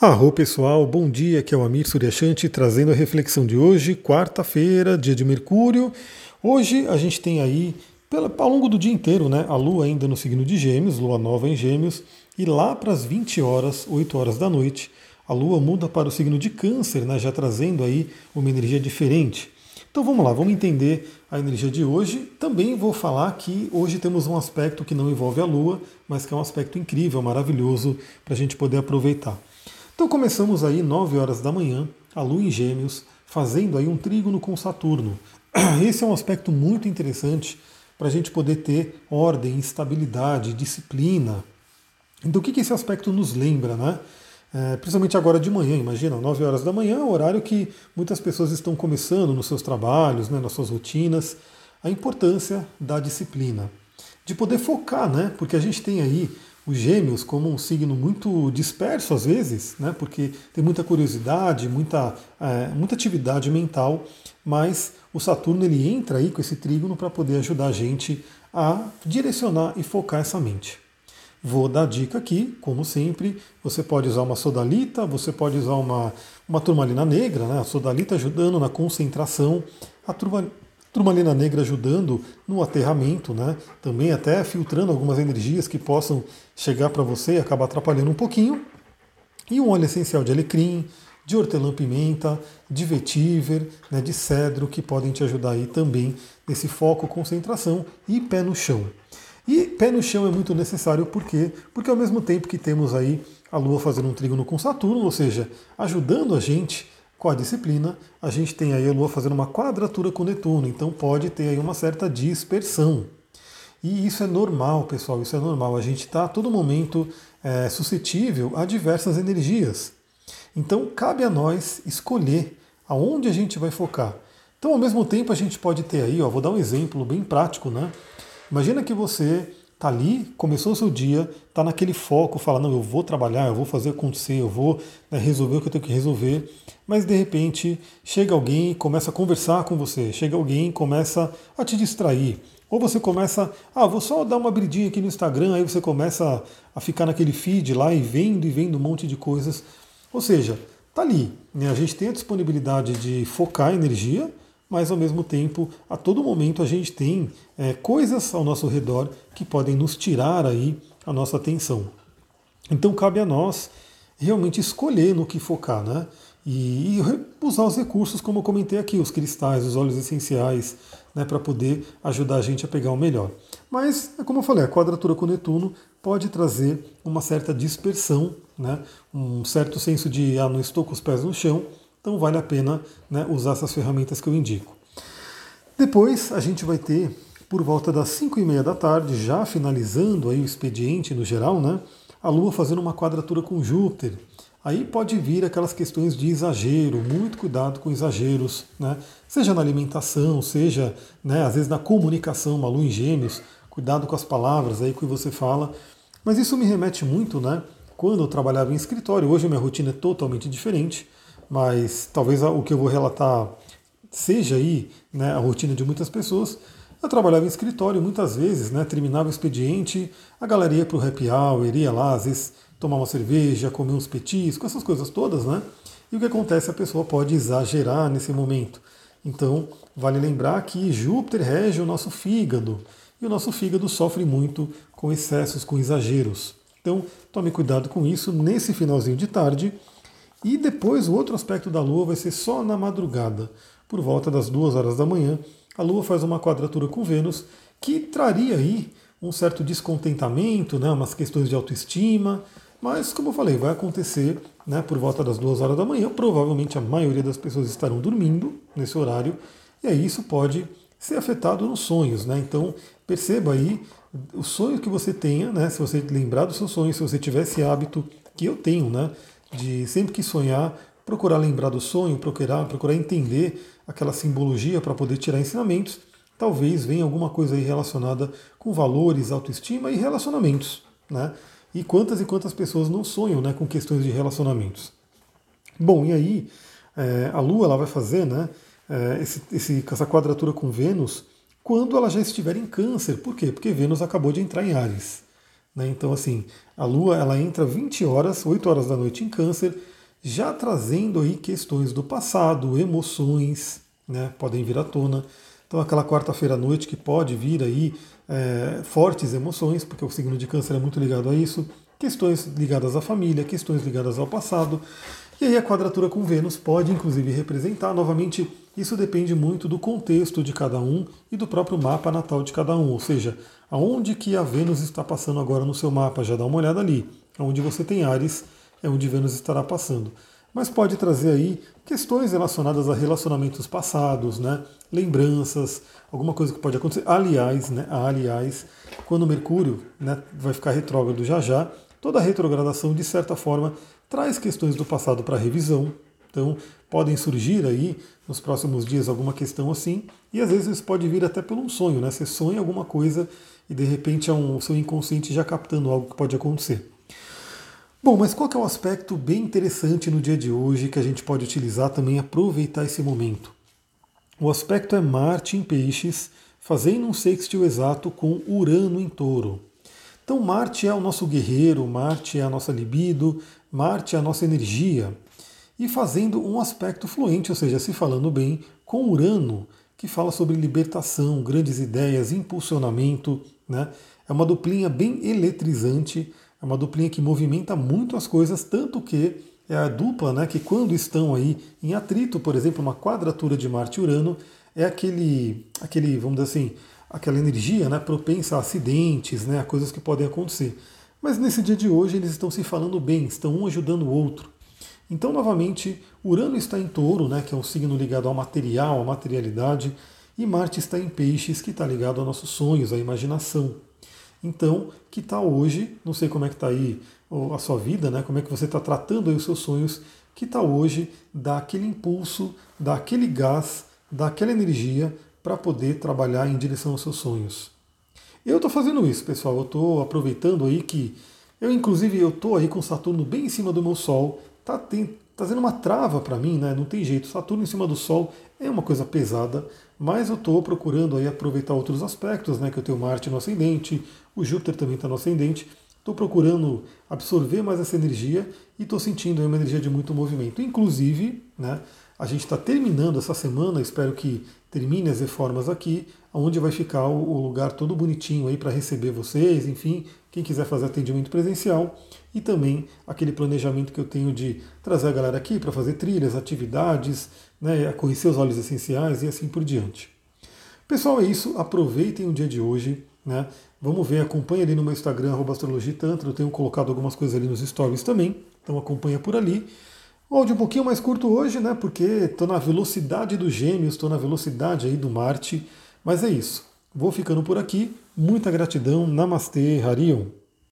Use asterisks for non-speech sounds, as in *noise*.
Arro pessoal, bom dia, aqui é o Amir Suryashanti trazendo a reflexão de hoje, quarta-feira, dia de Mercúrio. Hoje a gente tem aí, ao longo do dia inteiro, né, a Lua ainda no signo de Gêmeos, Lua nova em Gêmeos, e lá para as 20 horas, 8 horas da noite, a Lua muda para o signo de Câncer, né, já trazendo aí uma energia diferente. Então vamos lá, vamos entender a energia de hoje. Também vou falar que hoje temos um aspecto que não envolve a Lua, mas que é um aspecto incrível, maravilhoso para a gente poder aproveitar. Então começamos aí 9 horas da manhã, a Lua em Gêmeos, fazendo aí um trígono com Saturno. *clears throat* Esse é um aspecto muito interessante para a gente poder ter ordem, estabilidade, disciplina. Então o que, que esse aspecto nos lembra, né? É, principalmente agora de manhã, imagina, 9 horas da manhã, é horário que muitas pessoas estão começando nos seus trabalhos, né, nas suas rotinas, a importância da disciplina, de poder focar, né? Porque a gente tem aí os gêmeos como um signo muito disperso às vezes, né, porque tem muita curiosidade, muita, é, muita atividade mental, mas o Saturno ele entra aí com esse trígono para poder ajudar a gente a direcionar e focar essa mente. Vou dar dica aqui, como sempre, você pode usar uma sodalita, você pode usar uma, uma turmalina negra, né, a sodalita ajudando na concentração, a turmalina Turmalina negra ajudando no aterramento, né? também até filtrando algumas energias que possam chegar para você e acabar atrapalhando um pouquinho. E um óleo essencial de alecrim, de hortelã-pimenta, de vetiver, né, de cedro, que podem te ajudar aí também nesse foco, concentração e pé no chão. E pé no chão é muito necessário por quê? Porque ao mesmo tempo que temos aí a Lua fazendo um trígono com Saturno, ou seja, ajudando a gente com a disciplina, a gente tem aí a Lua fazendo uma quadratura com Netuno, então pode ter aí uma certa dispersão. E isso é normal, pessoal, isso é normal. A gente está a todo momento é, suscetível a diversas energias. Então cabe a nós escolher aonde a gente vai focar. Então, ao mesmo tempo, a gente pode ter aí, ó, vou dar um exemplo bem prático, né? Imagina que você Está ali, começou o seu dia, está naquele foco, fala, não, eu vou trabalhar, eu vou fazer acontecer, eu vou né, resolver o que eu tenho que resolver. Mas de repente chega alguém começa a conversar com você, chega alguém começa a te distrair. Ou você começa, ah, vou só dar uma abridinha aqui no Instagram, aí você começa a ficar naquele feed lá e vendo e vendo um monte de coisas. Ou seja, tá ali. Né? A gente tem a disponibilidade de focar a energia, mas ao mesmo tempo, a todo momento a gente tem é, coisas ao nosso redor que podem nos tirar aí a nossa atenção. Então cabe a nós realmente escolher no que focar, né? E, e usar os recursos, como eu comentei aqui, os cristais, os óleos essenciais, né, para poder ajudar a gente a pegar o melhor. Mas, é como eu falei, a quadratura com Netuno pode trazer uma certa dispersão, né, um certo senso de, ah, não estou com os pés no chão, então vale a pena né, usar essas ferramentas que eu indico. Depois a gente vai ter, por volta das 5 e meia da tarde, já finalizando aí o expediente no geral, né, a Lua fazendo uma quadratura com Júpiter. Aí pode vir aquelas questões de exagero, muito cuidado com exageros, né? seja na alimentação, seja né, às vezes na comunicação, uma lua em gêmeos, cuidado com as palavras aí que você fala. Mas isso me remete muito, né? Quando eu trabalhava em escritório, hoje a minha rotina é totalmente diferente mas talvez o que eu vou relatar seja aí né, a rotina de muitas pessoas. Eu trabalhava em escritório muitas vezes, né, terminava o expediente, a galera ia para o happy hour, iria lá, às vezes tomar uma cerveja, comer uns petiscos, essas coisas todas, né? E o que acontece? A pessoa pode exagerar nesse momento. Então, vale lembrar que Júpiter rege o nosso fígado, e o nosso fígado sofre muito com excessos, com exageros. Então, tome cuidado com isso nesse finalzinho de tarde. E depois o outro aspecto da Lua vai ser só na madrugada, por volta das duas horas da manhã. A Lua faz uma quadratura com Vênus que traria aí um certo descontentamento, né, umas questões de autoestima, mas como eu falei, vai acontecer né, por volta das duas horas da manhã. Provavelmente a maioria das pessoas estarão dormindo nesse horário, e aí isso pode ser afetado nos sonhos. Né? Então perceba aí o sonho que você tenha, né, se você lembrar dos seus sonhos, se você tiver esse hábito que eu tenho, né, de sempre que sonhar, procurar lembrar do sonho, procurar, procurar entender aquela simbologia para poder tirar ensinamentos. Talvez venha alguma coisa aí relacionada com valores, autoestima e relacionamentos. Né? E quantas e quantas pessoas não sonham né, com questões de relacionamentos? Bom, e aí é, a Lua ela vai fazer né, é, esse, esse, essa quadratura com Vênus quando ela já estiver em câncer. Por quê? Porque Vênus acabou de entrar em Ares. Né? Então, assim, a Lua ela entra 20 horas, 8 horas da noite em Câncer, já trazendo aí questões do passado, emoções, né? podem vir à tona. Então, aquela quarta-feira à noite que pode vir aí é, fortes emoções, porque o signo de Câncer é muito ligado a isso, questões ligadas à família, questões ligadas ao passado. E aí a quadratura com Vênus pode inclusive representar, novamente, isso depende muito do contexto de cada um e do próprio mapa natal de cada um, ou seja, aonde que a Vênus está passando agora no seu mapa, já dá uma olhada ali. Onde você tem Ares é onde Vênus estará passando. Mas pode trazer aí questões relacionadas a relacionamentos passados, né? lembranças, alguma coisa que pode acontecer. Aliás, né? aliás, quando Mercúrio né, vai ficar retrógrado já já, toda retrogradação, de certa forma, traz questões do passado para revisão. Então, podem surgir aí nos próximos dias alguma questão assim, e às vezes isso pode vir até pelo um sonho, né? Você sonha alguma coisa e de repente é um, o seu inconsciente já captando algo que pode acontecer. Bom, mas qual é o aspecto bem interessante no dia de hoje que a gente pode utilizar também aproveitar esse momento? O aspecto é Marte em Peixes, fazendo um sextil exato com Urano em Touro. Então, Marte é o nosso guerreiro, Marte é a nossa libido, Marte é a nossa energia, e fazendo um aspecto fluente, ou seja, se falando bem, com Urano, que fala sobre libertação, grandes ideias, impulsionamento. Né? É uma duplinha bem eletrizante, é uma duplinha que movimenta muito as coisas, tanto que é a dupla né, que quando estão aí em atrito, por exemplo, uma quadratura de Marte e Urano, é aquele, aquele vamos dizer assim, aquela energia né, propensa a acidentes, né, a coisas que podem acontecer. Mas nesse dia de hoje eles estão se falando bem, estão um ajudando o outro. Então, novamente, Urano está em touro, né, que é um signo ligado ao material, à materialidade, e Marte está em peixes, que está ligado aos nossos sonhos, à imaginação. Então, que tal hoje, não sei como é que está aí a sua vida, né, como é que você está tratando os seus sonhos, que tal hoje dar aquele impulso, dar aquele gás, dar aquela energia para poder trabalhar em direção aos seus sonhos. Eu estou fazendo isso, pessoal. Eu estou aproveitando aí que eu, inclusive, eu estou aí com Saturno bem em cima do meu Sol. Tá, tem, tá fazendo uma trava para mim, né? Não tem jeito. Saturno em cima do Sol é uma coisa pesada, mas eu estou procurando aí aproveitar outros aspectos, né? Que eu tenho Marte no ascendente, o Júpiter também está no ascendente. Estou procurando absorver mais essa energia e estou sentindo aí uma energia de muito movimento. Inclusive, né? A gente está terminando essa semana, espero que termine as reformas aqui, onde vai ficar o lugar todo bonitinho aí para receber vocês, enfim, quem quiser fazer atendimento presencial e também aquele planejamento que eu tenho de trazer a galera aqui para fazer trilhas, atividades, né, conhecer os óleos essenciais e assim por diante. Pessoal, é isso. Aproveitem o dia de hoje. Né? Vamos ver, acompanha ali no meu Instagram, astrologitantra. Eu tenho colocado algumas coisas ali nos stories também, então acompanha por ali. O áudio um pouquinho mais curto hoje, né? Porque estou na velocidade dos gêmeos, estou na velocidade aí do Marte. Mas é isso. Vou ficando por aqui. Muita gratidão. Namastê, Harion.